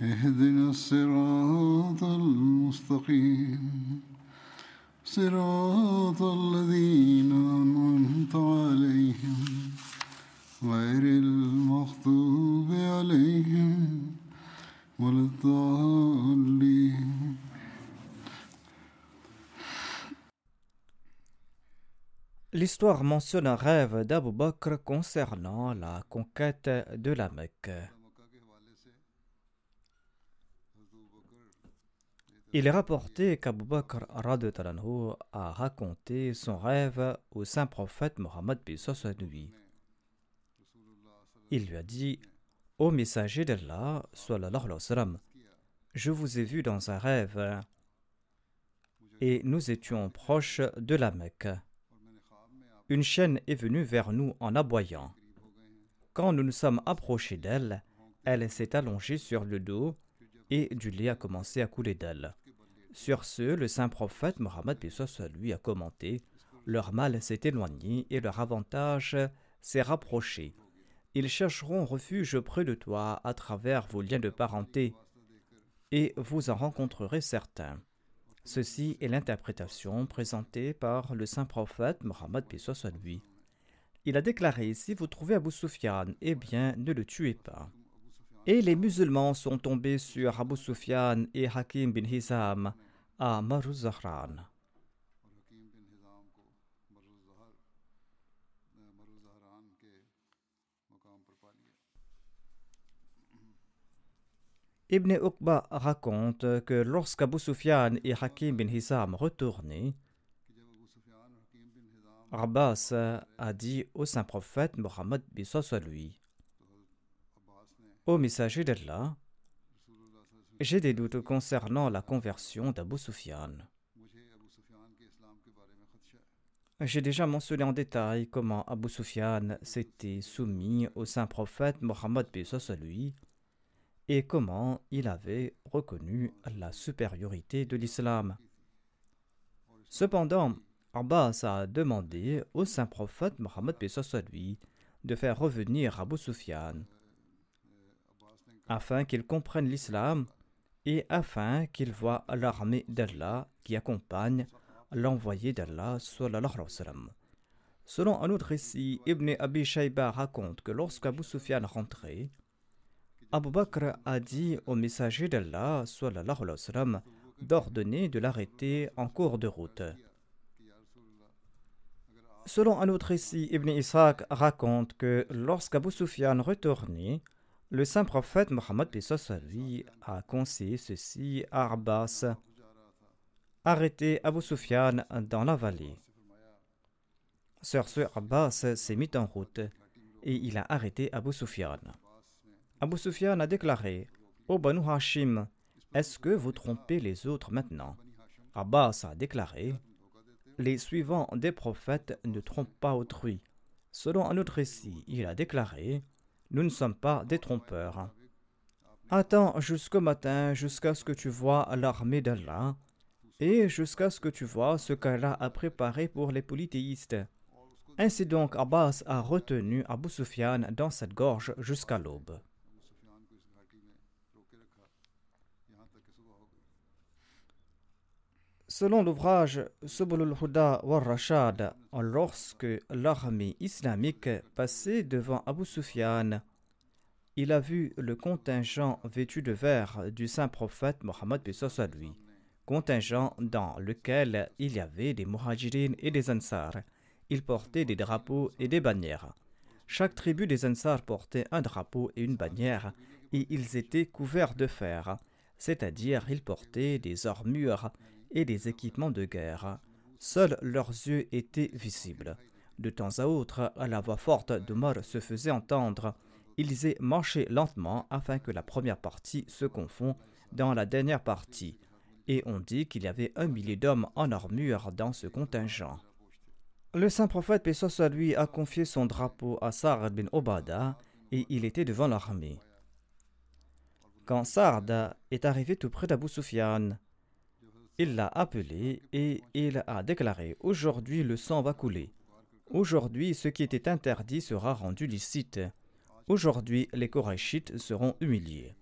اهدنا الصراط المستقيم صراط الذين أنعمت عليهم غير المغضوب عليهم ولا الضالين L'histoire mentionne un rêve d'Abu Bakr concernant la conquête de la Mecque. Il est rapporté qu'Abu Bakr radhiyallahu anhu, a raconté son rêve au saint prophète Mohammed lui. Il lui a dit Ô messager d'Allah, je vous ai vu dans un rêve et nous étions proches de la Mecque. Une chienne est venue vers nous en aboyant. Quand nous nous sommes approchés d'elle, elle s'est allongée sur le dos et du lait a commencé à couler d'elle. Sur ce, le saint prophète Mohammed lui a commenté Leur mal s'est éloigné et leur avantage s'est rapproché. Ils chercheront refuge près de toi à travers vos liens de parenté, et vous en rencontrerez certains. Ceci est l'interprétation présentée par le saint prophète Mohammed lui. Il a déclaré Si vous trouvez Abu Sufyan, eh bien, ne le tuez pas. Et les musulmans sont tombés sur Abu Sufyan et Hakim bin Hizam à Maruzahran. Ibn Uqba raconte que lorsqu'Abu Sufyan et Hakim bin Hizam retournaient, Abbas a dit au saint prophète Mohammed lui Ô messager d'Allah, j'ai des doutes concernant la conversion d'Abu Sufyan. J'ai déjà mentionné en détail comment Abu Sufyan s'était soumis au saint prophète Mohammed lui et comment il avait reconnu la supériorité de l'islam. Cependant, Abbas a demandé au saint prophète Mohammed lui de faire revenir Abu Sufyan afin qu'il comprenne l'islam et afin qu'il voie l'armée d'Allah qui accompagne l'envoyé d'Allah. Selon un autre récit, Ibn Abi Shayba raconte que lorsqu'Abu Sufyan rentrait, Abu Bakr a dit au messager d'Allah d'ordonner de l'arrêter en cours de route. Selon un autre récit, Ibn Ishaq raconte que lorsqu'Abu Sufyan retournait, le saint prophète Mohammed a conseillé ceci à Abbas arrêtez Abu Sufyan dans la vallée. Sur ce, Abbas s'est mis en route et il a arrêté Abu Sufyan. Abu Sufyan a déclaré Ô Banu Hashim, est-ce que vous trompez les autres maintenant? Abbas a déclaré Les suivants des prophètes ne trompent pas autrui. Selon un autre récit, il a déclaré nous ne sommes pas des trompeurs. Attends jusqu'au matin, jusqu'à ce que tu vois l'armée d'Allah, et jusqu'à ce que tu vois ce qu'Allah a préparé pour les polythéistes. Ainsi donc, Abbas a retenu Abu Sufyan dans cette gorge jusqu'à l'aube. Selon l'ouvrage Subulul Huda wa Rashad, lorsque l'armée islamique passait devant Abu Sufyan, il a vu le contingent vêtu de vert du saint prophète Mohammed lui. contingent dans lequel il y avait des muhajirines et des ansar. Ils portaient des drapeaux et des bannières. Chaque tribu des ansar portait un drapeau et une bannière, et ils étaient couverts de fer, c'est-à-dire ils portaient des armures et des équipements de guerre. Seuls leurs yeux étaient visibles. De temps à autre, la voix forte d'Omar se faisait entendre. Ils y marchaient lentement afin que la première partie se confond dans la dernière partie, et on dit qu'il y avait un millier d'hommes en armure dans ce contingent. Le saint prophète, soit lui, a confié son drapeau à Sa'ad bin Obada et il était devant l'armée. Quand Sa'ad est arrivé tout près d'Abu il l'a appelé et il a déclaré Aujourd'hui le sang va couler. Aujourd'hui ce qui était interdit sera rendu licite. Aujourd'hui les Korachites seront humiliés.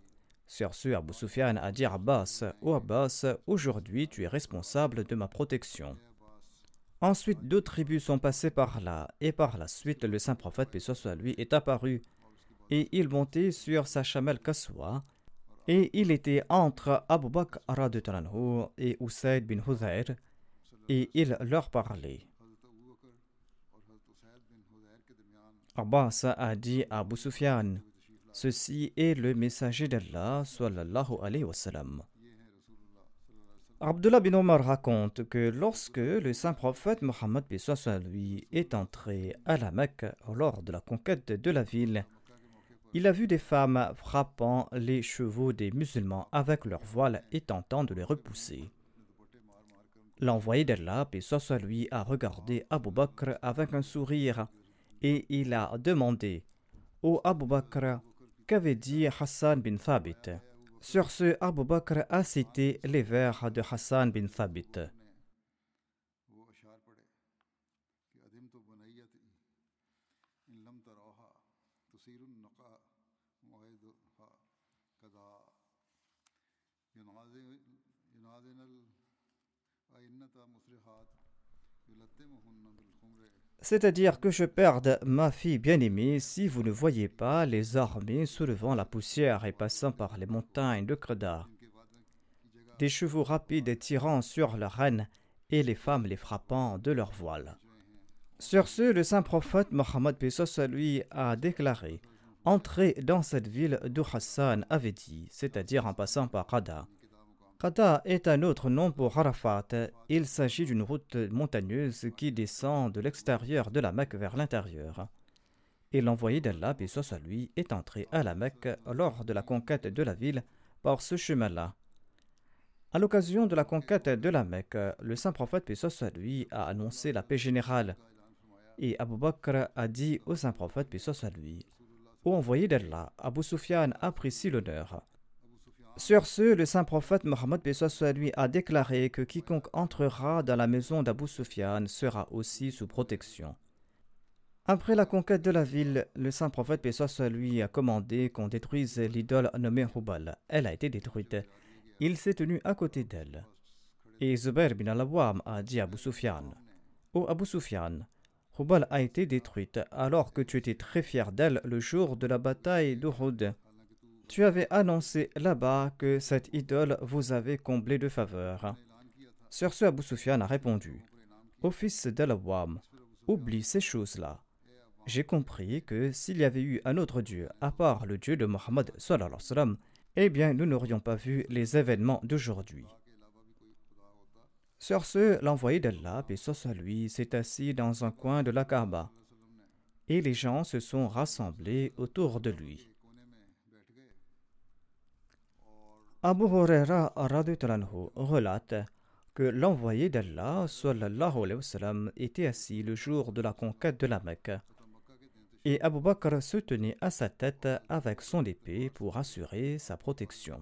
Sur ce, Abu Sufyan a dit Abbas Ô Abbas, aujourd'hui tu es responsable de ma protection. Ensuite, d'autres tribus sont passées par là, et par la suite, le saint prophète, lui, est apparu, et il montait sur sa chamelle Kaswa, et il était entre Abu Bakr et Usaid bin Hudayr, et il leur parlait. Abbas a dit à Abu Sufyan Ceci est le messager d'Allah, sallallahu alayhi wa sallam. Abdullah bin Omar raconte que lorsque le saint prophète Mohammed est entré à la Mecque lors de la conquête de la ville, il a vu des femmes frappant les chevaux des musulmans avec leurs voiles et tentant de les repousser. L'envoyé d'Allah, paix lui, a regardé Abu Bakr avec un sourire et il a demandé Ô Abu Bakr, qu'avait dit Hassan bin Thabit? Sur ce, Abu Bakr a cité les vers de Hassan bin Thabit. C'est-à-dire que je perde ma fille bien-aimée si vous ne voyez pas les armées soulevant la poussière et passant par les montagnes de Creda. Des chevaux rapides tirant sur leurs reines et les femmes les frappant de leurs voiles. Sur ce, le saint prophète Mohammed Pesos lui a déclaré Entrez dans cette ville d'où Hassan avait dit, c'est-à-dire en passant par Qada. Qada est un autre nom pour Arafat. Il s'agit d'une route montagneuse qui descend de l'extérieur de la Mecque vers l'intérieur. Et l'envoyé d'Allah, paix à lui, est entré à la Mecque lors de la conquête de la ville par ce chemin-là. À l'occasion de la conquête de la Mecque, le saint prophète, paix à lui, a annoncé la paix générale. Et Abu Bakr a dit au saint prophète, paix à lui, Ô envoyé d'Allah, Abu Sufyan apprécie l'honneur. Sur ce, le saint prophète Mohammed lui a déclaré que quiconque entrera dans la maison d'Abu Sufyan sera aussi sous protection. Après la conquête de la ville, le saint prophète lui a commandé qu'on détruise l'idole nommée Hubal. Elle a été détruite. Il s'est tenu à côté d'elle. Et Zubair bin al-Awwam a dit à Abu Sufyan Ô Abu Sufyan, Hubal a été détruite alors que tu étais très fier d'elle le jour de la bataille d'Uhud. Tu avais annoncé là-bas que cette idole vous avait comblé de faveurs. Sur ce, Abu Sufyan a répondu Ô fils d'Alawam, oublie ces choses-là. J'ai compris que s'il y avait eu un autre Dieu à part le Dieu de Mohammed, eh bien nous n'aurions pas vu les événements d'aujourd'hui. Sur ce, l'envoyé d'Allah, paix soit lui, s'est assis dans un coin de la Kaaba, et les gens se sont rassemblés autour de lui. Abu Huraira relate que l'envoyé d'Allah était assis le jour de la conquête de la Mecque. Et Abu Bakr se tenait à sa tête avec son épée pour assurer sa protection.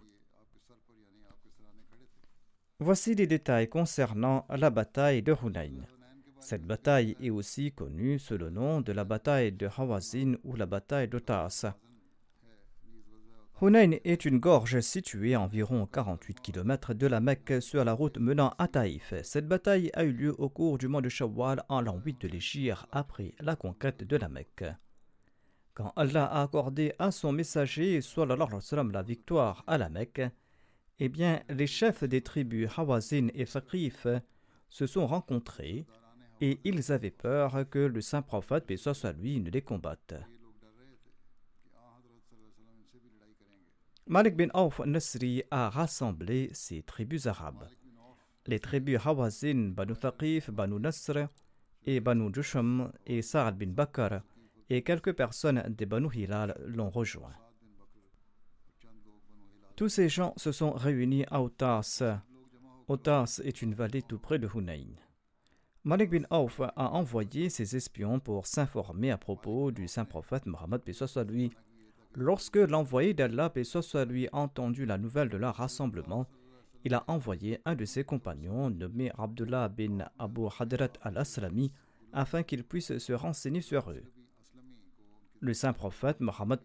Voici des détails concernant la bataille de Hunayn. Cette bataille est aussi connue sous le nom de la bataille de Hawazin ou la bataille de Taas. Hunayn est une gorge située à environ 48 km de la Mecque sur la route menant à Taïf. Cette bataille a eu lieu au cours du mois de Shawwal en l'an 8 de l'Égypte après la conquête de la Mecque. Quand Allah a accordé à son messager sallam, la victoire à la Mecque, eh bien, les chefs des tribus Hawazin et Thaqif se sont rencontrés et ils avaient peur que le saint prophète, paix soit lui, ne les combatte. Malik bin Auf Nasri a rassemblé ces tribus arabes. Les tribus Hawazin, Banu Thaqif, Banu Nasr et Banu Jusham et Sa'ad bin Bakr et quelques personnes des Banu Hilal l'ont rejoint. Tous ces gens se sont réunis à Otas. Otas est une vallée tout près de Hunayn. Malik bin Auf a envoyé ses espions pour s'informer à propos du saint prophète Mohammed soit lui. Lorsque l'envoyé d'Allah soit lui a entendu la nouvelle de leur rassemblement, il a envoyé un de ses compagnons nommé Abdullah bin Abu Hadrat al-Aslami afin qu'il puisse se renseigner sur eux. Le saint prophète Mohammed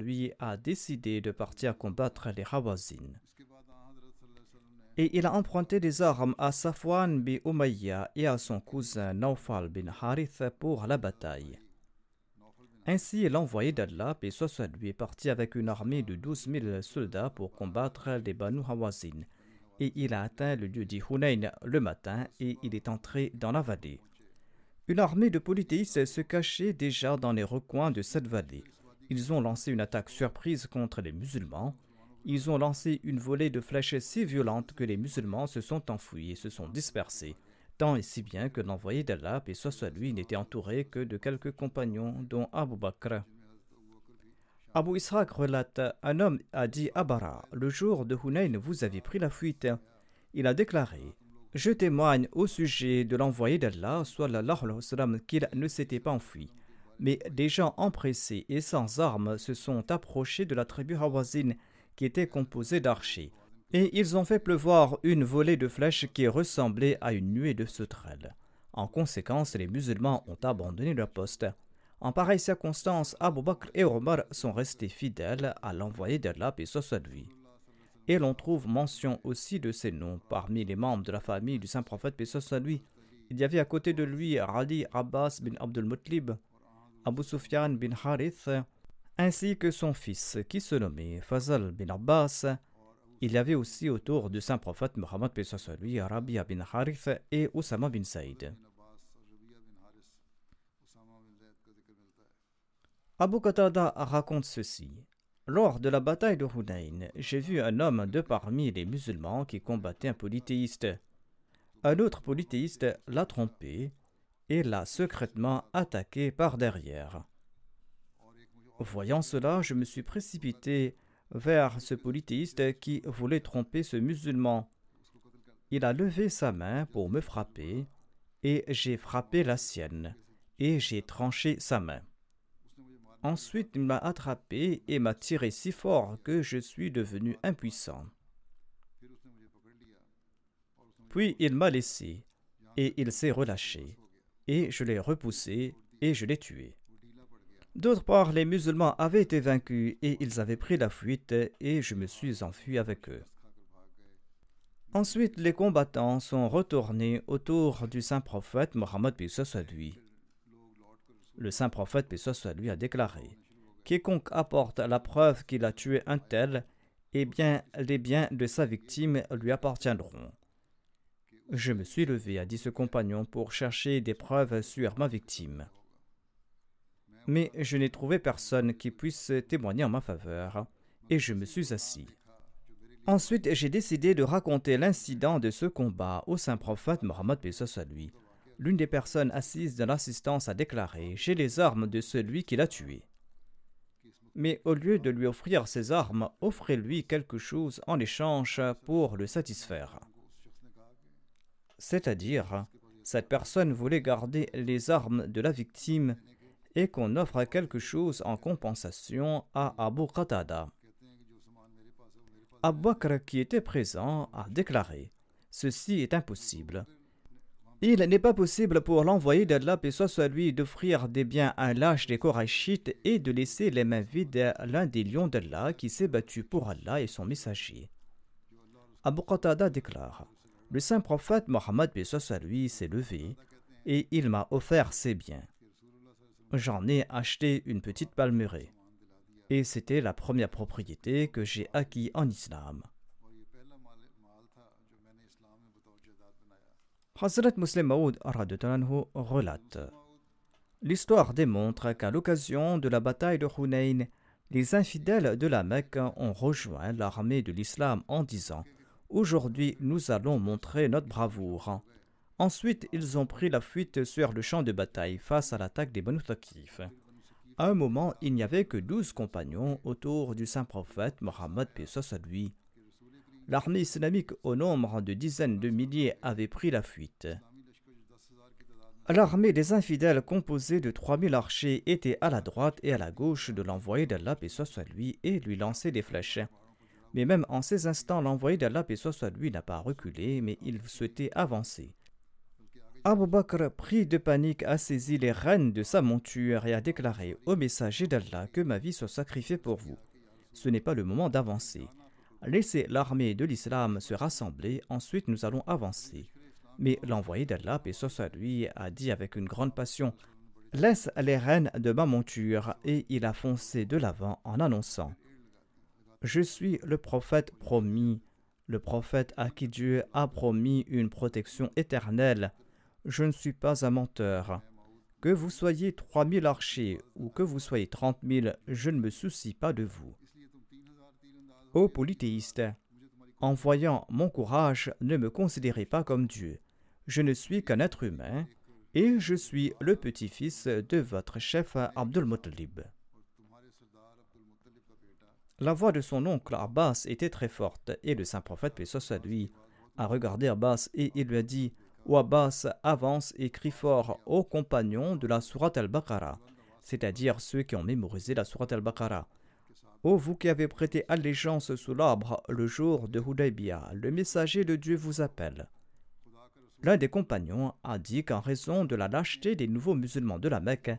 lui a décidé de partir combattre les Hawazin. Et il a emprunté des armes à Safwan bin Umayya et à son cousin Naufal bin Harith pour la bataille. Ainsi, l'envoyé d'Allah, lui, est parti avec une armée de 12 000 soldats pour combattre les Banu Hawazin. Et il a atteint le lieu d'Ihunayn le matin et il est entré dans la vallée. Une armée de polythéistes se cachait déjà dans les recoins de cette vallée. Ils ont lancé une attaque surprise contre les musulmans. Ils ont lancé une volée de flèches si violente que les musulmans se sont enfouis et se sont dispersés, tant et si bien que l'envoyé d'Allah, et soit lui, n'était entouré que de quelques compagnons, dont Abu Bakr. Abu Ishaq relate Un homme a dit à Bara Le jour de Hunayn, vous avez pris la fuite. Il a déclaré je témoigne au sujet de l'envoyé d'Allah, qu'il ne s'était pas enfui. Mais des gens empressés et sans armes se sont approchés de la tribu Hawazin, qui était composée d'archers, et ils ont fait pleuvoir une volée de flèches qui ressemblait à une nuée de sauterelles. En conséquence, les musulmans ont abandonné leur poste. En pareille circonstance, Abu Bakr et Omar sont restés fidèles à l'envoyé d'Allah, et soit lui et l'on trouve mention aussi de ses noms parmi les membres de la famille du saint prophète paix lui. Il y avait à côté de lui Ali Abbas bin Abdul Mutlib, Abu Sufyan bin Harith, ainsi que son fils qui se nommait Fazal bin Abbas. Il y avait aussi autour du saint prophète Muhammad lui Rabia bin Harith et Osama bin Saïd. Abu Qatada raconte ceci. Lors de la bataille de Hunayn, j'ai vu un homme de parmi les musulmans qui combattait un polythéiste. Un autre polythéiste l'a trompé et l'a secrètement attaqué par derrière. Voyant cela, je me suis précipité vers ce polythéiste qui voulait tromper ce musulman. Il a levé sa main pour me frapper et j'ai frappé la sienne et j'ai tranché sa main. Ensuite, il m'a attrapé et m'a tiré si fort que je suis devenu impuissant. Puis il m'a laissé et il s'est relâché, et je l'ai repoussé et je l'ai tué. D'autre part, les musulmans avaient été vaincus et ils avaient pris la fuite et je me suis enfui avec eux. Ensuite, les combattants sont retournés autour du saint prophète Mohammed lui. Le saint prophète, paix soit lui, a déclaré Quiconque apporte la preuve qu'il a tué un tel, eh bien, les biens de sa victime lui appartiendront. Je me suis levé, a dit ce compagnon, pour chercher des preuves sur ma victime. Mais je n'ai trouvé personne qui puisse témoigner en ma faveur, et je me suis assis. Ensuite, j'ai décidé de raconter l'incident de ce combat au saint prophète Mohammed soit lui l'une des personnes assises dans l'assistance a déclaré J'ai les armes de celui qui l'a tué. Mais au lieu de lui offrir ses armes, offrez-lui quelque chose en échange pour le satisfaire. C'est-à-dire, cette personne voulait garder les armes de la victime et qu'on offre quelque chose en compensation à Abu Qatada. Abu Bakr, qui était présent, a déclaré Ceci est impossible. Il n'est pas possible pour l'envoyé d'Allah, et soit lui, d'offrir des biens à lâche des Korachites et de laisser les mains vides l'un des lions d'Allah qui s'est battu pour Allah et son messager. Abu Qatada déclare Le saint prophète Mohammed lui s'est levé et il m'a offert ses biens. J'en ai acheté une petite palmeraie et c'était la première propriété que j'ai acquis en islam. Hazrat Muslim Maud relate L'histoire démontre qu'à l'occasion de la bataille de Hunayn, les infidèles de la Mecque ont rejoint l'armée de l'islam en disant Aujourd'hui, nous allons montrer notre bravoure. Ensuite, ils ont pris la fuite sur le champ de bataille face à l'attaque des Banu. À un moment, il n'y avait que douze compagnons autour du saint prophète Mohammed lui. L'armée islamique, au nombre de dizaines de milliers, avait pris la fuite. L'armée des infidèles, composée de 3000 archers, était à la droite et à la gauche de l'envoyé d'Allah, et soit lui, et lui lançait des flèches. Mais même en ces instants, l'envoyé d'Allah, et soit lui, n'a pas reculé, mais il souhaitait avancer. Abu Bakr, pris de panique, a saisi les rênes de sa monture et a déclaré au messager d'Allah que ma vie soit sacrifiée pour vous. Ce n'est pas le moment d'avancer. Laissez l'armée de l'islam se rassembler, ensuite nous allons avancer. Mais l'envoyé d'Allah, paix soit lui, a dit avec une grande passion Laisse les rênes de ma monture, et il a foncé de l'avant en annonçant Je suis le prophète promis, le prophète à qui Dieu a promis une protection éternelle. Je ne suis pas un menteur. Que vous soyez trois mille archers ou que vous soyez trente mille, je ne me soucie pas de vous. Ô polythéiste, en voyant mon courage, ne me considérez pas comme Dieu. Je ne suis qu'un être humain et je suis le petit-fils de votre chef Abdul Muttalib. La voix de son oncle Abbas était très forte et le saint prophète, paix soit lui, a regardé Abbas et il lui a dit Ô Abbas, avance et crie fort aux compagnons de la Surat al-Baqarah, c'est-à-dire ceux qui ont mémorisé la Surat al-Baqarah. Ô vous qui avez prêté allégeance sous l'arbre le jour de Hudaybiyah, le messager de Dieu vous appelle. L'un des compagnons a dit qu'en raison de la lâcheté des nouveaux musulmans de la Mecque,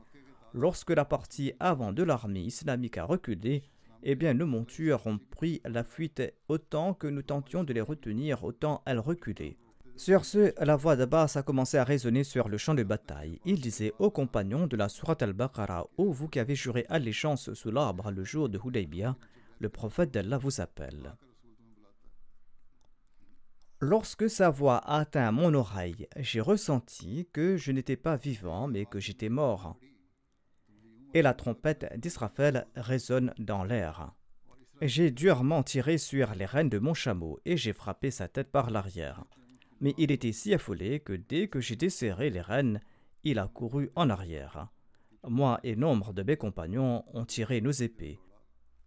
lorsque la partie avant de l'armée islamique a reculé, eh bien nos montures ont pris la fuite autant que nous tentions de les retenir, autant elles reculaient. Sur ce, la voix d'Abbas a commencé à résonner sur le champ de bataille. Il disait aux compagnons de la Surat al-Baqarah Ô vous qui avez juré allégeance sous l'arbre le jour de Hudaybiyah, le prophète d'Allah vous appelle. Lorsque sa voix atteint mon oreille, j'ai ressenti que je n'étais pas vivant mais que j'étais mort. Et la trompette d'Israël résonne dans l'air. J'ai durement tiré sur les rênes de mon chameau et j'ai frappé sa tête par l'arrière mais il était si affolé que dès que j'ai desserré les rênes, il a couru en arrière. Moi et nombre de mes compagnons ont tiré nos épées.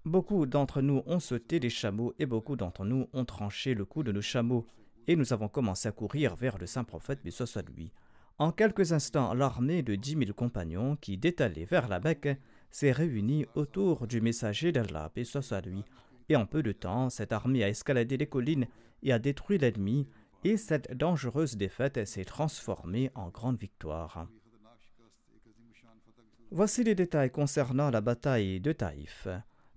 Beaucoup d'entre nous ont sauté des chameaux et beaucoup d'entre nous ont tranché le cou de nos chameaux, et nous avons commencé à courir vers le saint prophète, mais soit lui. En quelques instants, l'armée de dix mille compagnons qui détalait vers la Mecque s'est réunie autour du messager d'Allah, et soit lui. Et en peu de temps, cette armée a escaladé les collines et a détruit l'ennemi, et cette dangereuse défaite s'est transformée en grande victoire. Voici les détails concernant la bataille de Taïf.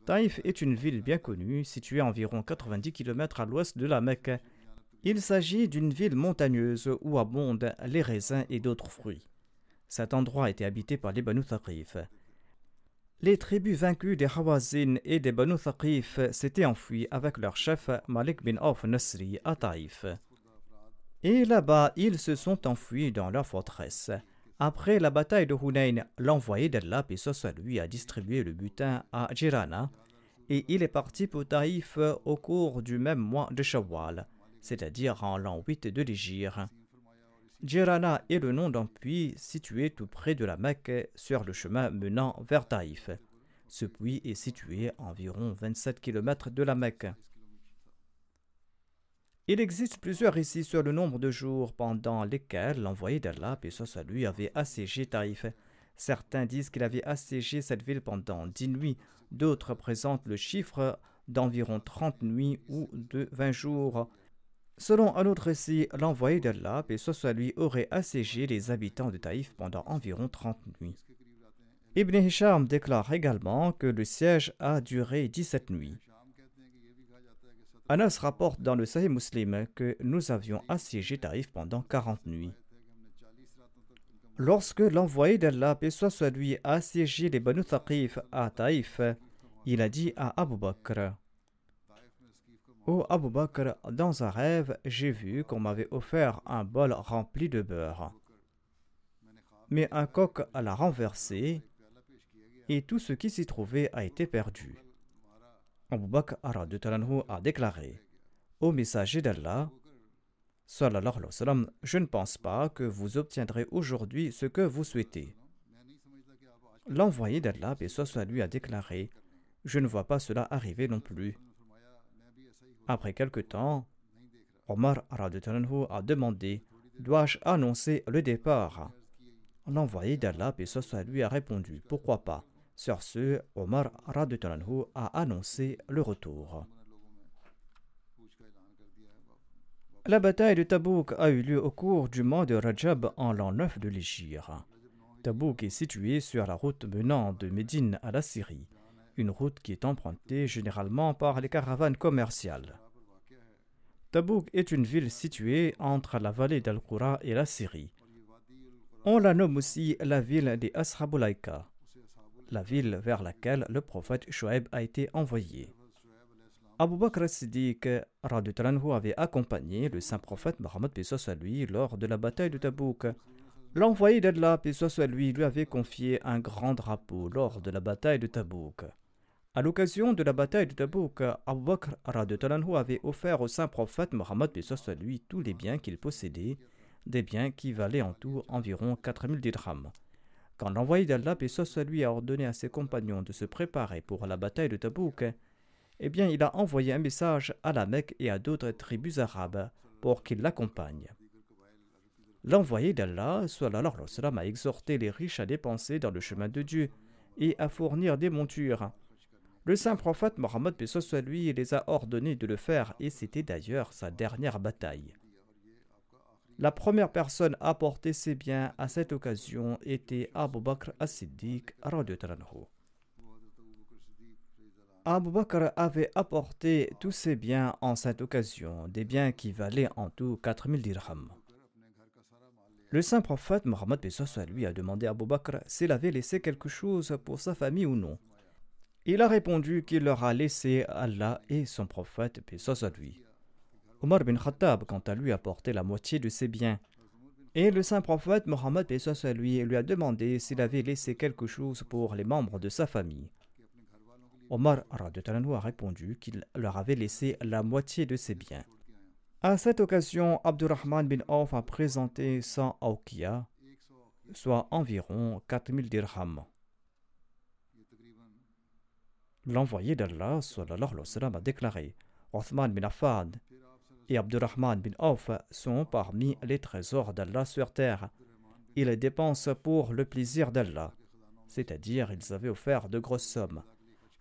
Taïf est une ville bien connue, située à environ 90 km à l'ouest de la Mecque. Il s'agit d'une ville montagneuse où abondent les raisins et d'autres fruits. Cet endroit était habité par les Banu Thaqif. Les tribus vaincues des Hawazin et des Banu Thaqif s'étaient enfuies avec leur chef Malik bin Auf Nasri à Taïf. Et là-bas, ils se sont enfuis dans leur forteresse. Après la bataille de Hunayn, l'envoyé d'Allah, et lui, a distribué le butin à Jirana, et il est parti pour Taïf au cours du même mois de Shawwal, c'est-à-dire en l'an 8 de l'Égypte. Jirana est le nom d'un puits situé tout près de la Mecque sur le chemin menant vers Taïf. Ce puits est situé à environ 27 km de la Mecque. Il existe plusieurs récits sur le nombre de jours pendant lesquels l'envoyé d'Allah, et ça lui, avait assiégé Taïf. Certains disent qu'il avait assiégé cette ville pendant dix nuits, d'autres présentent le chiffre d'environ trente nuits ou de vingt jours. Selon un autre récit, l'envoyé d'Allah, et soit lui, aurait assiégé les habitants de Taïf pendant environ trente nuits. Ibn Hisham déclare également que le siège a duré dix-sept nuits. Anas rapporte dans le Sahih Muslim que nous avions assiégé Taïf pendant 40 nuits. Lorsque l'envoyé d'Allah, paix soit lui, a assiégé les Banu Thaqif à Taïf, il a dit à Abu Bakr Ô Abu Bakr, dans un rêve, j'ai vu qu'on m'avait offert un bol rempli de beurre. Mais un coq l'a renversé et tout ce qui s'y trouvait a été perdu. Abu Bakr a déclaré Ô messager d'Allah, je ne pense pas que vous obtiendrez aujourd'hui ce que vous souhaitez. L'envoyé d'Allah, et soit lui, a déclaré Je ne vois pas cela arriver non plus. Après quelque temps, Omar a demandé Dois-je annoncer le départ? L'envoyé d'Allah, et lui, a répondu Pourquoi pas? Sur ce, Omar a annoncé le retour. La bataille de Tabouk a eu lieu au cours du mois de Rajab en l'an 9 de l'Égypte. Tabouk est situé sur la route menant de Médine à la Syrie, une route qui est empruntée généralement par les caravanes commerciales. Tabouk est une ville située entre la vallée d'Al-Qura et la Syrie. On la nomme aussi la ville des Ashabulaika, la ville vers laquelle le prophète Shoaib a été envoyé. Abu Bakr Siddiq avait accompagné le saint prophète Mohammed à lui lors de la bataille de Tabouk. L'envoyé d'Allah à lui lui avait confié un grand drapeau lors de la bataille de Tabouk. À l'occasion de la bataille de Tabouk, Abu Bakr avait offert au saint prophète Mohammed à lui tous les biens qu'il possédait, des biens qui valaient en tout environ 4000 dirhams. Quand l'envoyé d'Allah à lui a ordonné à ses compagnons de se préparer pour la bataille de Tabouk, eh bien, il a envoyé un message à la Mecque et à d'autres tribus arabes pour qu'ils l'accompagnent. L'envoyé d'Allah a exhorté les riches à dépenser dans le chemin de Dieu et à fournir des montures. Le saint prophète Mohammed lui les a ordonnés de le faire et c'était d'ailleurs sa dernière bataille. La première personne à porter ses biens à cette occasion était Abu Bakr as-Siddiq. Abu Bakr avait apporté tous ses biens en cette occasion, des biens qui valaient en tout 4000 dirhams. Le saint prophète Mohammed lui a demandé à Abu Bakr s'il avait laissé quelque chose pour sa famille ou non. Il a répondu qu'il leur a laissé Allah et son prophète lui. Omar bin Khattab, quant à lui, a porté la moitié de ses biens. Et le saint prophète Mohammed lui, lui a demandé s'il avait laissé quelque chose pour les membres de sa famille. Omar a répondu qu'il leur avait laissé la moitié de ses biens. À cette occasion, Abdurrahman bin Auf a présenté 100 awkiya, soit environ 4000 dirhams. L'envoyé d'Allah a déclaré Othman bin Affan et Abdurrahman bin Auf sont parmi les trésors d'Allah sur terre. Ils dépensent pour le plaisir d'Allah, c'est-à-dire ils avaient offert de grosses sommes.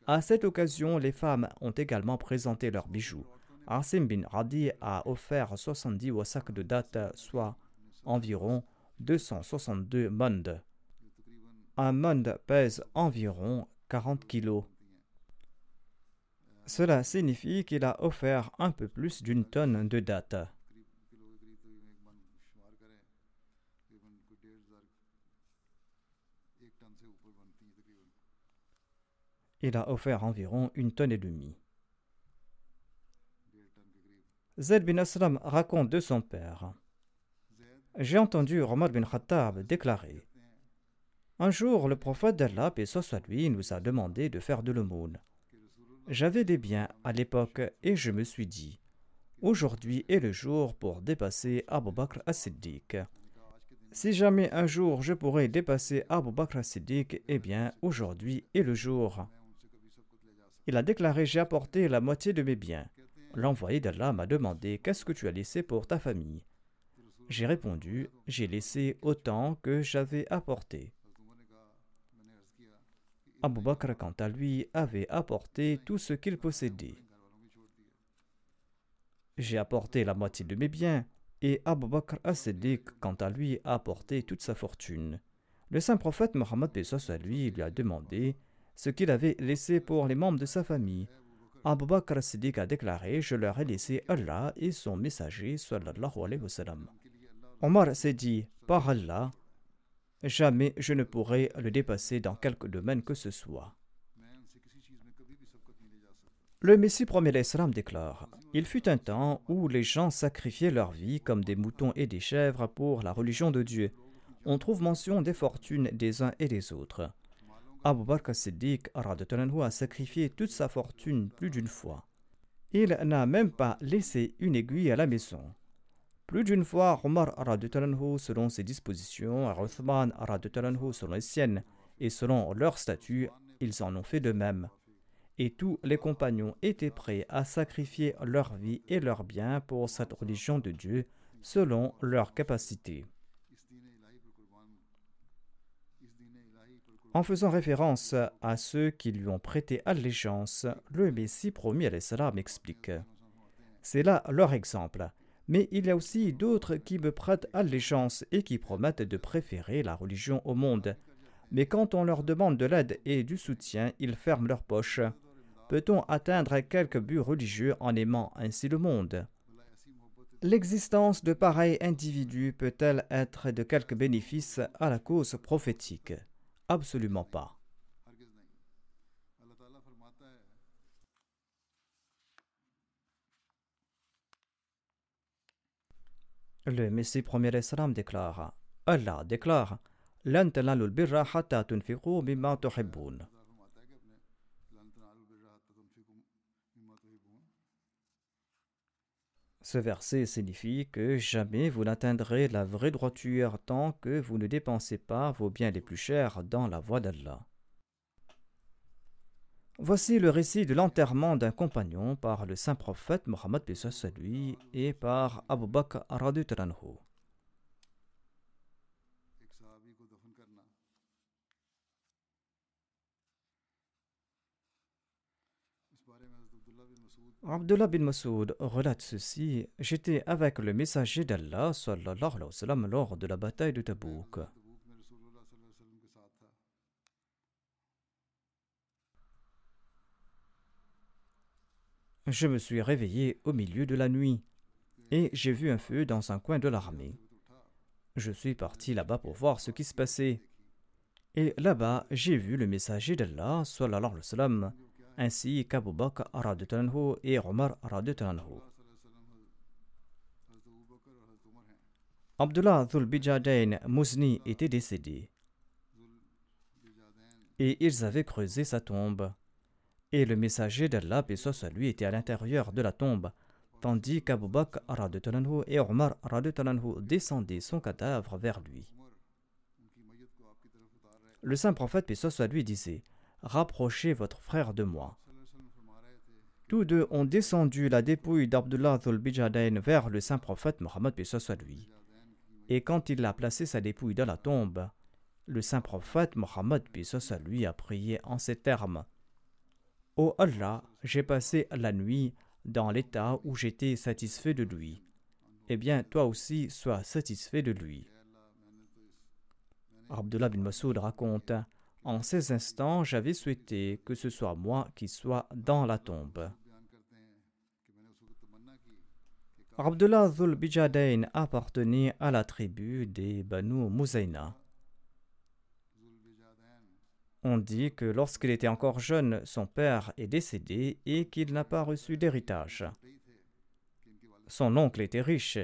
À cette occasion, les femmes ont également présenté leurs bijoux. Asim bin Radi a offert 70 wasak de date, soit environ 262 mondes. Un monde pèse environ 40 kilos. Cela signifie qu'il a offert un peu plus d'une tonne de date. il a offert environ une tonne et demie. Zaid bin Aslam raconte de son père. J'ai entendu Omar bin Khattab déclarer Un jour, le prophète d'Allah, paix soit lui, nous a demandé de faire de l'aumône. J'avais des biens à l'époque et je me suis dit Aujourd'hui est le jour pour dépasser Abu Bakr as-Siddiq. Si jamais un jour je pourrais dépasser Abu Bakr as-Siddiq, eh bien aujourd'hui est le jour. Il a déclaré J'ai apporté la moitié de mes biens. L'envoyé d'Allah m'a demandé Qu'est-ce que tu as laissé pour ta famille? J'ai répondu J'ai laissé autant que j'avais apporté. Abu Bakr, quant à lui, avait apporté tout ce qu'il possédait. J'ai apporté la moitié de mes biens, et Abu Bakr as-Siddiq, quant à lui, a apporté toute sa fortune. Le saint prophète Mohammed lui lui a demandé ce qu'il avait laissé pour les membres de sa famille. Abu Bakr Siddiq a déclaré Je leur ai laissé Allah et son messager. Sallallahu alayhi wa sallam. Omar s'est dit Par Allah, jamais je ne pourrai le dépasser dans quelque domaine que ce soit. Le Messie premier l'Islam déclare Il fut un temps où les gens sacrifiaient leur vie comme des moutons et des chèvres pour la religion de Dieu. On trouve mention des fortunes des uns et des autres. Abu Bakr Siddiq a sacrifié toute sa fortune plus d'une fois. Il n'a même pas laissé une aiguille à la maison. Plus d'une fois, Omar selon ses dispositions, et Uthman selon les siennes, et selon leur statut, ils en ont fait de même. Et tous les compagnons étaient prêts à sacrifier leur vie et leurs biens pour cette religion de Dieu, selon leur capacité. En faisant référence à ceux qui lui ont prêté allégeance, le Messie promis à l'Islam explique C'est là leur exemple. Mais il y a aussi d'autres qui me prêtent allégeance et qui promettent de préférer la religion au monde. Mais quand on leur demande de l'aide et du soutien, ils ferment leurs poches. Peut-on atteindre quelque but religieux en aimant ainsi le monde? L'existence de pareils individus peut-elle être de quelque bénéfice à la cause prophétique? Absolument pas. Le Messie premier Islam déclare Allah déclare Ce verset signifie que jamais vous n'atteindrez la vraie droiture tant que vous ne dépensez pas vos biens les plus chers dans la voie d'Allah. Voici le récit de l'enterrement d'un compagnon par le saint prophète Mohammed lui et par Abu Bakr Ranhu. Abdullah bin Masoud relate ceci J'étais avec le messager d'Allah lors de la bataille de Tabouk. Je me suis réveillé au milieu de la nuit et j'ai vu un feu dans un coin de l'armée. Je suis parti là-bas pour voir ce qui se passait. Et là-bas, j'ai vu le messager d'Allah, ainsi qu'Abu Bakr et Omar. Abdullah Dhul Muzni était décédé. Et ils avaient creusé sa tombe. Et le messager d'Allah, paix soit était à l'intérieur de la tombe, tandis qu'Abu Bakr et Omar descendaient son cadavre vers lui. Le saint prophète, paix soit disait Rapprochez votre frère de moi. Tous deux ont descendu la dépouille d'Abdullah Bijadain vers le saint prophète Mohammed, paix soit. Et quand il a placé sa dépouille dans la tombe, le saint prophète Mohammed, paix soit a prié en ces termes Ô Allah, j'ai passé la nuit dans l'état où j'étais satisfait de lui. Eh bien, toi aussi, sois satisfait de lui. Abdullah bin Masoud raconte En ces instants, j'avais souhaité que ce soit moi qui sois dans la tombe. Abdullah Dhul Bijadain appartenait à la tribu des Banu Muzayna. On dit que lorsqu'il était encore jeune, son père est décédé et qu'il n'a pas reçu d'héritage. Son oncle était riche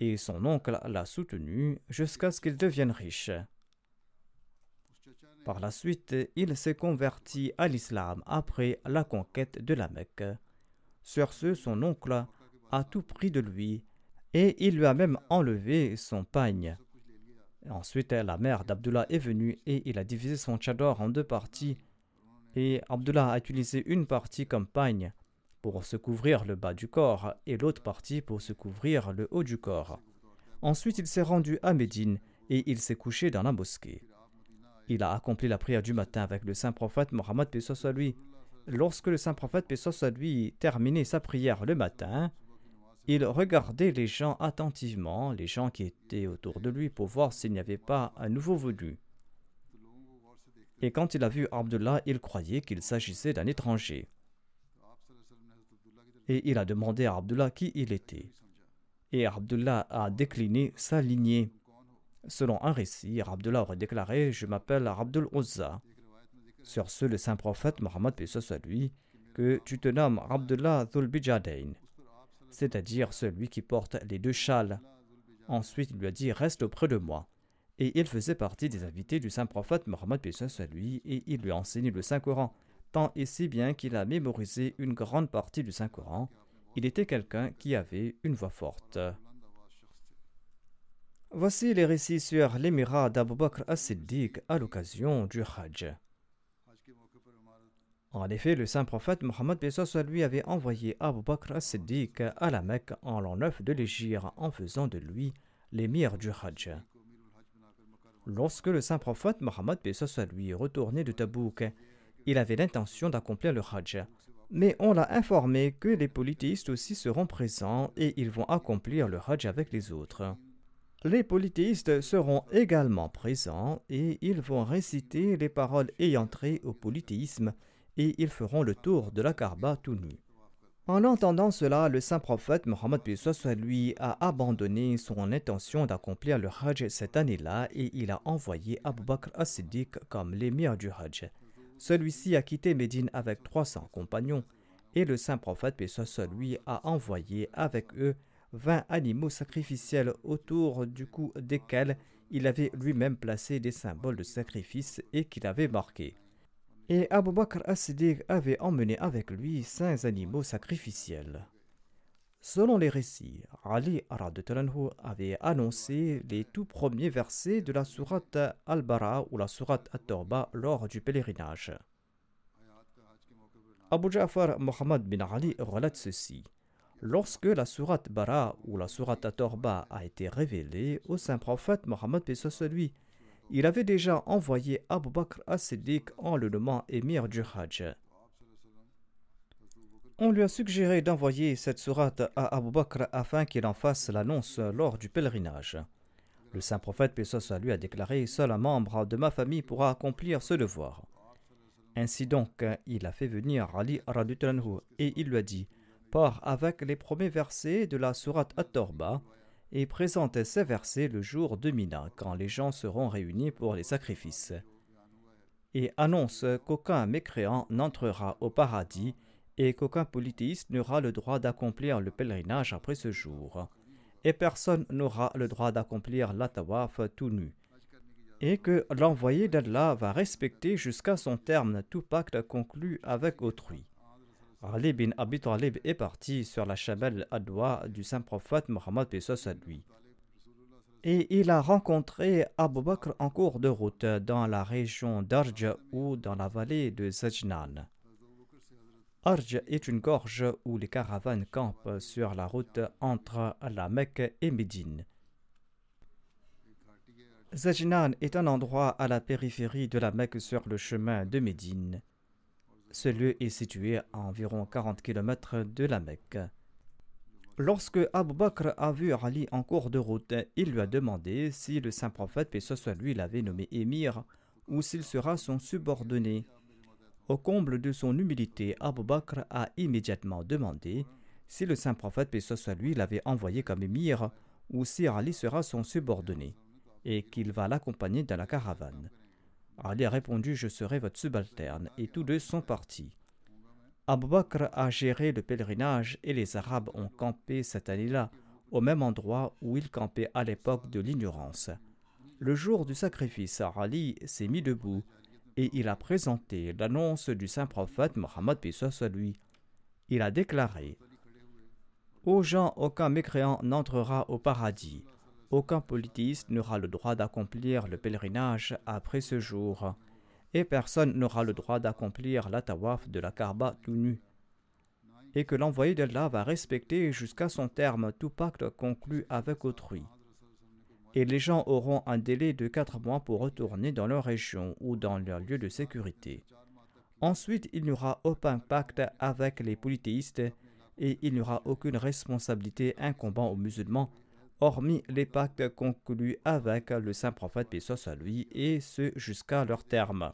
et son oncle l'a soutenu jusqu'à ce qu'il devienne riche. Par la suite, il s'est converti à l'islam après la conquête de la Mecque. Sur ce, son oncle a tout pris de lui et il lui a même enlevé son pagne. Ensuite, la mère d'Abdullah est venue et il a divisé son tchador en deux parties. Et Abdullah a utilisé une partie comme pagne pour se couvrir le bas du corps et l'autre partie pour se couvrir le haut du corps. Ensuite, il s'est rendu à Médine et il s'est couché dans la mosquée. Il a accompli la prière du matin avec le saint prophète Mohammed lui. Lorsque le saint prophète lui terminait sa prière le matin, il regardait les gens attentivement, les gens qui étaient autour de lui, pour voir s'il n'y avait pas un nouveau venu. Et quand il a vu Abdullah, il croyait qu'il s'agissait d'un étranger. Et il a demandé à Abdullah qui il était. Et Abdullah a décliné sa lignée. Selon un récit, Abdullah aurait déclaré Je m'appelle Abdul Uzza. Sur ce, le saint prophète Mohammed, lui, que tu te nommes Abdullah Dhulbijadain, c'est-à-dire celui qui porte les deux châles. Ensuite, il lui a dit Reste auprès de moi. Et il faisait partie des invités du saint prophète Mohammed à lui, et il lui a enseigné le Saint-Coran, tant et si bien qu'il a mémorisé une grande partie du Saint-Coran. Il était quelqu'un qui avait une voix forte. Voici les récits sur l'émirat d'Abu Bakr as-Siddiq à l'occasion du Hajj. En effet, le saint prophète Mohammed lui avait envoyé Abu Bakr as-Siddiq à la Mecque en l'an 9 de l'Égypte en faisant de lui l'émir du Hajj. Lorsque le saint prophète Mohammed lui retourné de Tabouk, il avait l'intention d'accomplir le Hajj. Mais on l'a informé que les polythéistes aussi seront présents et ils vont accomplir le Hajj avec les autres. Les polythéistes seront également présents et ils vont réciter les paroles ayant trait au polythéisme et ils feront le tour de la Karba tout nu. En entendant cela, le saint prophète Mohammed lui a abandonné son intention d'accomplir le Hajj cette année-là et il a envoyé Abu Bakr as-Siddiq comme l'émir du Hajj. Celui-ci a quitté Médine avec 300 compagnons et le saint prophète lui a envoyé avec eux vingt animaux sacrificiels autour du cou desquels il avait lui-même placé des symboles de sacrifice et qu'il avait marqués. Et Abu Bakr as-Siddiq avait emmené avec lui cinq animaux sacrificiels. Selon les récits, Ali avait annoncé les tout premiers versets de la sourate Al-Bara ou la sourate At-Tawbah lors du pèlerinage. Abu Ja'far Muhammad bin Ali relate ceci. Lorsque la sourate Bara ou la sourate Atorba a été révélée au saint prophète Mohammed lui, il avait déjà envoyé Abu Bakr as-Siddiq en le nommant émir du Hajj. On lui a suggéré d'envoyer cette sourate à Abu Bakr afin qu'il en fasse l'annonce lors du pèlerinage. Le saint prophète lui a déclaré Seul un membre de ma famille pourra accomplir ce devoir. Ainsi donc, il a fait venir Ali et il lui a dit part avec les premiers versets de la sourate At-Torba et présente ces versets le jour de Mina, quand les gens seront réunis pour les sacrifices. Et annonce qu'aucun mécréant n'entrera au paradis et qu'aucun polythéiste n'aura le droit d'accomplir le pèlerinage après ce jour. Et personne n'aura le droit d'accomplir la tawaf tout nu. Et que l'envoyé d'Allah va respecter jusqu'à son terme tout pacte conclu avec autrui. Ali bin Abi Talib est parti sur la Chabelle Adwa du saint prophète Mohammed à lui. Et il a rencontré Abu Bakr en cours de route dans la région d'Arj ou dans la vallée de Zajnan. Arj est une gorge où les caravanes campent sur la route entre la Mecque et Médine. Zajnan est un endroit à la périphérie de la Mecque sur le chemin de Médine. Ce lieu est situé à environ 40 km de la Mecque. Lorsque Abu Bakr a vu Ali en cours de route, il lui a demandé si le saint prophète, paix soit lui, l'avait nommé émir ou s'il sera son subordonné. Au comble de son humilité, Abu Bakr a immédiatement demandé si le saint prophète, paix soit lui, l'avait envoyé comme émir ou si Ali sera son subordonné et qu'il va l'accompagner dans la caravane. Ali a répondu Je serai votre subalterne, et tous deux sont partis. Abu Bakr a géré le pèlerinage et les Arabes ont campé cette année-là, au même endroit où ils campaient à l'époque de l'ignorance. Le jour du sacrifice, Ali s'est mis debout et il a présenté l'annonce du saint prophète Mohammed à lui. Il a déclaré Aux gens, aucun mécréant n'entrera au paradis. Aucun polythéiste n'aura le droit d'accomplir le pèlerinage après ce jour, et personne n'aura le droit d'accomplir la tawaf de la Karba tout nu, et que l'envoyé d'Allah va respecter jusqu'à son terme tout pacte conclu avec autrui. Et les gens auront un délai de quatre mois pour retourner dans leur région ou dans leur lieu de sécurité. Ensuite, il n'y aura aucun pacte avec les polythéistes et il n'y aura aucune responsabilité incombant aux musulmans hormis les pactes conclus avec le saint prophète paix à lui, et ce jusqu'à leur terme.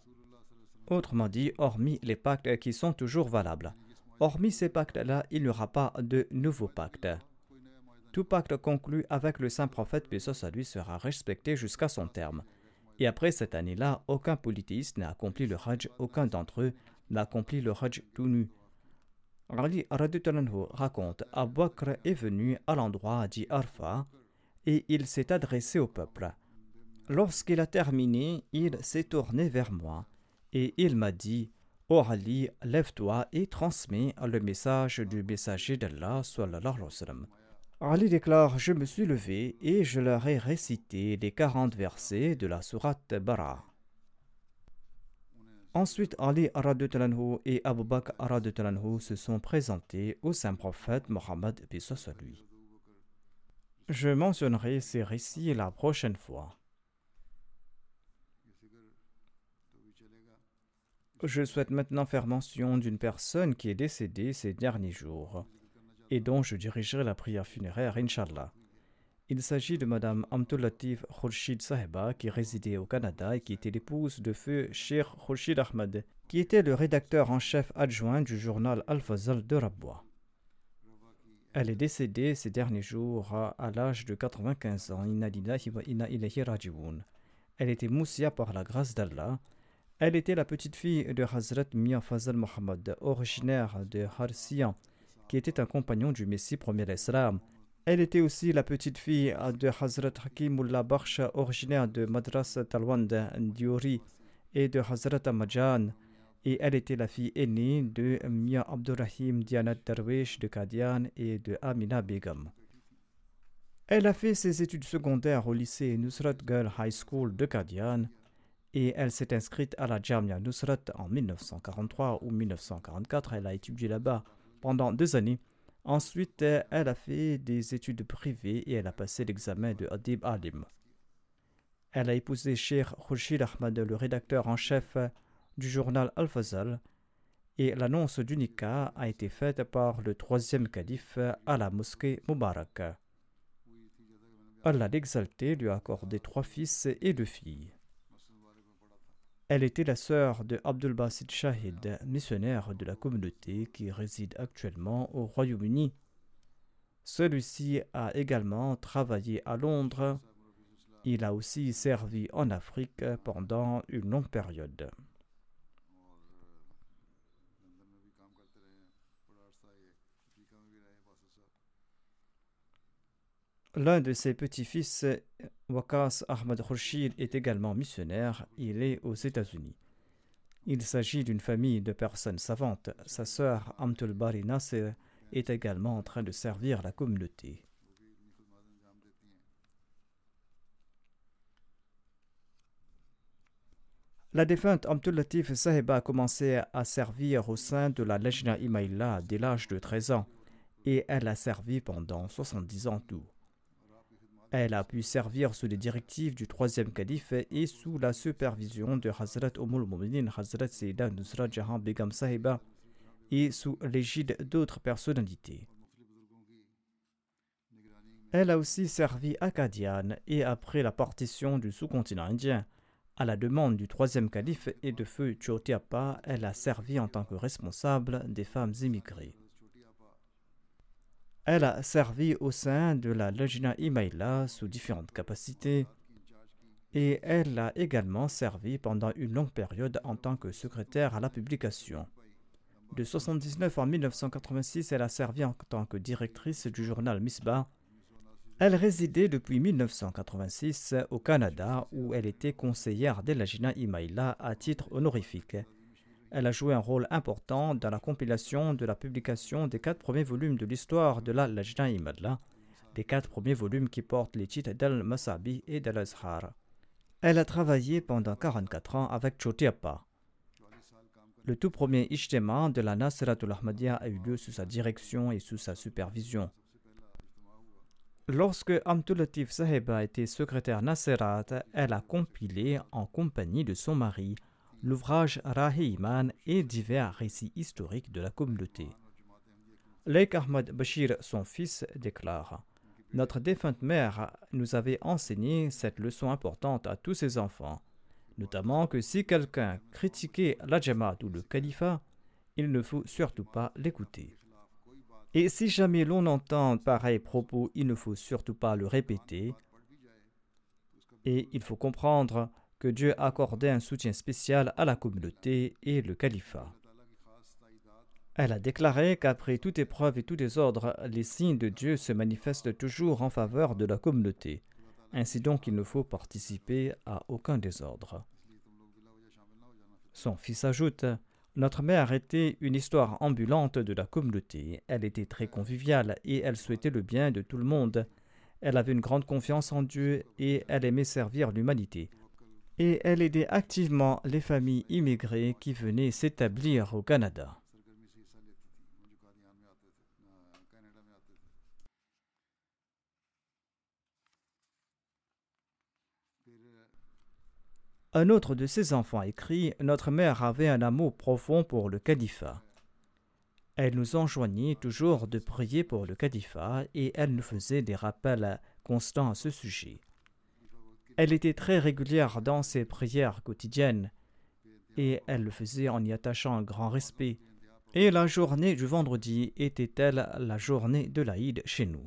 Autrement dit, hormis les pactes qui sont toujours valables. Hormis ces pactes-là, il n'y aura pas de nouveaux pactes. Tout pacte conclu avec le saint prophète paix à lui sera respecté jusqu'à son terme. Et après cette année-là, aucun polythéiste n'a accompli le Hajj, aucun d'entre eux n'a accompli le Hajj tout nu. Ali raconte Bakr est venu à l'endroit dit Arfa et il s'est adressé au peuple. Lorsqu'il a terminé, il s'est tourné vers moi et il m'a dit Ô Ali, lève-toi et transmets le message du messager d'Allah. Ali déclare Je me suis levé et je leur ai récité les 40 versets de la sourate Bara. Ensuite, Ali et Abu Bakr se sont présentés au saint prophète Mohammed lui. Je mentionnerai ces récits la prochaine fois. Je souhaite maintenant faire mention d'une personne qui est décédée ces derniers jours et dont je dirigerai la prière funéraire, Inshallah. Il s'agit de Madame Amtulatif Khurshid Saheba qui résidait au Canada et qui était l'épouse de feu Sheikh Khurshid Ahmad, qui était le rédacteur en chef adjoint du journal Al-Fazal de Rabwa. Elle est décédée ces derniers jours à, l'âge de 95 ans. Elle était moussia par la grâce d'Allah elle était la petite fille de Hazrat Mia Fazal Muhammad, originaire de Harsiyan, qui était un compagnon du Messie premier l'Islam. Elle était aussi la petite fille de Hazrat Hakimullah Bakhsh, originaire de Madras Talwand Diori et de Hazrat Amajan. Et elle était la fille aînée de Mia Abdurrahim Dianat Darwish de Kadian et de Amina Begum. Elle a fait ses études secondaires au lycée Nusrat Girl High School de Kadian et elle s'est inscrite à la Jamia Nusrat en 1943 ou 1944. Elle a étudié là-bas pendant deux années. Ensuite, elle a fait des études privées et elle a passé l'examen de Adib Alim. Elle a épousé Sheikh Khurshid Ahmad, le rédacteur en chef du journal Al-Fazal, et l'annonce du a été faite par le troisième calife à la mosquée Mubarak. Allah l'exalté lui a accordé trois fils et deux filles. Elle était la sœur de Abdul Basit Shahid, missionnaire de la communauté qui réside actuellement au Royaume-Uni. Celui-ci a également travaillé à Londres. Il a aussi servi en Afrique pendant une longue période. L'un de ses petits-fils, Wakas Ahmad Khurshid, est également missionnaire. Il est aux États-Unis. Il s'agit d'une famille de personnes savantes. Sa sœur Amtul Bari Nasser est également en train de servir la communauté. La défunte Amtul Latif Sahiba a commencé à servir au sein de la Lejna Imaïla dès l'âge de 13 ans et elle a servi pendant 70 ans tout. Elle a pu servir sous les directives du troisième calife et sous la supervision de Hazrat Umul Muminin Hazrat Sayyida Nusrat Jahan Begam Sahiba et sous l'égide d'autres personnalités. Elle a aussi servi à Kadian et après la partition du sous-continent indien, à la demande du troisième calife et de feu Chotiapa, elle a servi en tant que responsable des femmes immigrées. Elle a servi au sein de la Lejna Imaila sous différentes capacités et elle a également servi pendant une longue période en tant que secrétaire à la publication. De 1979 en 1986, elle a servi en tant que directrice du journal Misbah. Elle résidait depuis 1986 au Canada où elle était conseillère de la Imaila à titre honorifique. Elle a joué un rôle important dans la compilation de la publication des quatre premiers volumes de l'histoire de la Lajna Imadla, les quatre premiers volumes qui portent les titres d'Al-Masabi et d'Al-Azhar. Elle a travaillé pendant 44 ans avec Chotiapa. Le tout premier ijtema de la Nasratul Ahmadiyya a eu lieu sous sa direction et sous sa supervision. Lorsque Amtulatif Saheba était secrétaire Nasrat, elle a compilé en compagnie de son mari l'ouvrage Rahiman et divers récits historiques de la communauté. Leik Ahmad Bashir, son fils, déclare Notre défunte mère nous avait enseigné cette leçon importante à tous ses enfants, notamment que si quelqu'un critiquait la Jamaat ou le califat, il ne faut surtout pas l'écouter. Et si jamais l'on entend pareil propos, il ne faut surtout pas le répéter. Et il faut comprendre que Dieu a accordé un soutien spécial à la communauté et le califat. Elle a déclaré qu'après toute épreuve et tout désordre, les signes de Dieu se manifestent toujours en faveur de la communauté. Ainsi donc, il ne faut participer à aucun désordre. Son fils ajoute Notre mère était une histoire ambulante de la communauté. Elle était très conviviale et elle souhaitait le bien de tout le monde. Elle avait une grande confiance en Dieu et elle aimait servir l'humanité. Et elle aidait activement les familles immigrées qui venaient s'établir au Canada. Un autre de ses enfants écrit Notre mère avait un amour profond pour le califat. Elle nous enjoignait toujours de prier pour le califat et elle nous faisait des rappels constants à ce sujet. Elle était très régulière dans ses prières quotidiennes et elle le faisait en y attachant un grand respect. Et la journée du vendredi était-elle la journée de l'Aïd chez nous?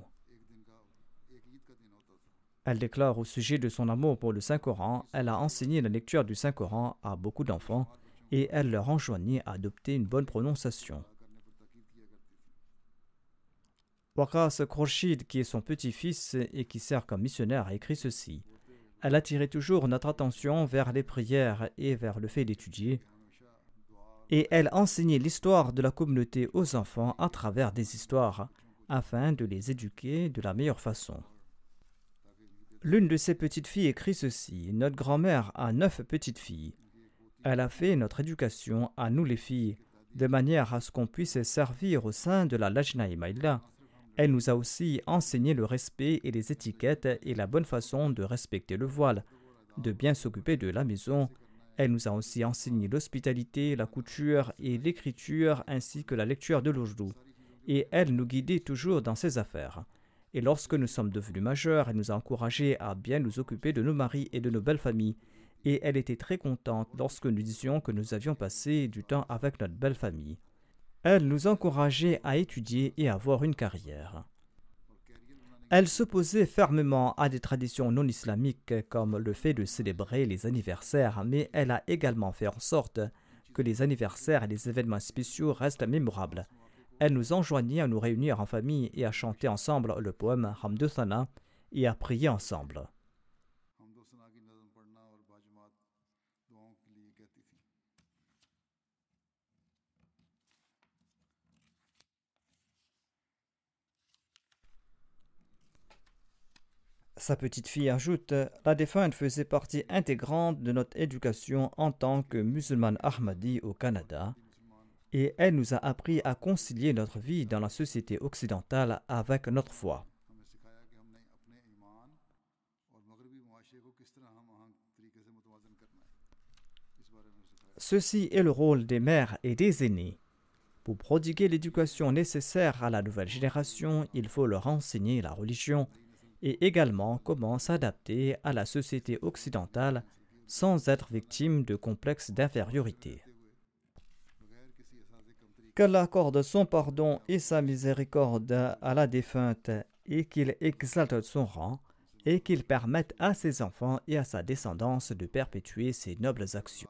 Elle déclare au sujet de son amour pour le Saint-Coran, elle a enseigné la lecture du Saint-Coran à beaucoup d'enfants et elle leur enjoignait à adopter une bonne prononciation. Wakas Khurshid, qui est son petit-fils et qui sert comme missionnaire, a écrit ceci. Elle attirait toujours notre attention vers les prières et vers le fait d'étudier. Et elle enseignait l'histoire de la communauté aux enfants à travers des histoires, afin de les éduquer de la meilleure façon. L'une de ses petites filles écrit ceci Notre grand-mère a neuf petites filles. Elle a fait notre éducation à nous les filles, de manière à ce qu'on puisse servir au sein de la Lajna Imaïla. Elle nous a aussi enseigné le respect et les étiquettes et la bonne façon de respecter le voile, de bien s'occuper de la maison. Elle nous a aussi enseigné l'hospitalité, la couture et l'écriture ainsi que la lecture de l'ojdou. Et elle nous guidait toujours dans ses affaires. Et lorsque nous sommes devenus majeurs, elle nous a encouragés à bien nous occuper de nos maris et de nos belles familles. Et elle était très contente lorsque nous disions que nous avions passé du temps avec notre belle famille. Elle nous encourageait à étudier et à avoir une carrière. Elle s'opposait fermement à des traditions non islamiques comme le fait de célébrer les anniversaires, mais elle a également fait en sorte que les anniversaires et les événements spéciaux restent mémorables. Elle nous enjoignait à nous réunir en famille et à chanter ensemble le poème Hamduthana et à prier ensemble. Sa petite fille ajoute La défunte faisait partie intégrante de notre éducation en tant que musulmane Ahmadi au Canada et elle nous a appris à concilier notre vie dans la société occidentale avec notre foi. Ceci est le rôle des mères et des aînés. Pour prodiguer l'éducation nécessaire à la nouvelle génération, il faut leur enseigner la religion et également comment s'adapter à la société occidentale sans être victime de complexes d'infériorité. Qu'Allah accorde son pardon et sa miséricorde à la défunte et qu'il exalte son rang et qu'il permette à ses enfants et à sa descendance de perpétuer ses nobles actions.